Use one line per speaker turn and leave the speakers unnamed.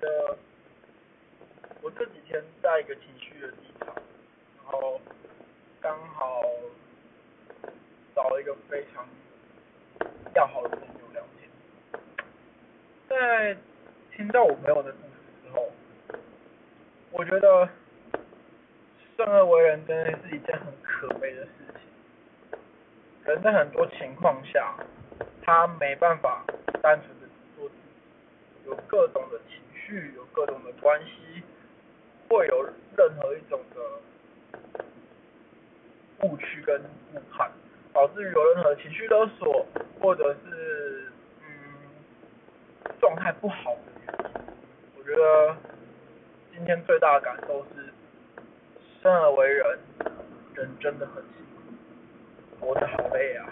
得我这几天在一个情绪的低潮，然后刚好找了一个非常要好的朋友聊天，在听到我朋友的故事之后，我觉得生而为人真的是一件很可悲的事情，人在很多情况下，他没办法单纯的做自己。有各种的情绪，有各种的关系，会有任何一种的误区跟误判，导致于有任何情绪勒索，或者是嗯状态不好的原因。我觉得今天最大的感受是，生而为人，人真的很辛苦，活得好累啊。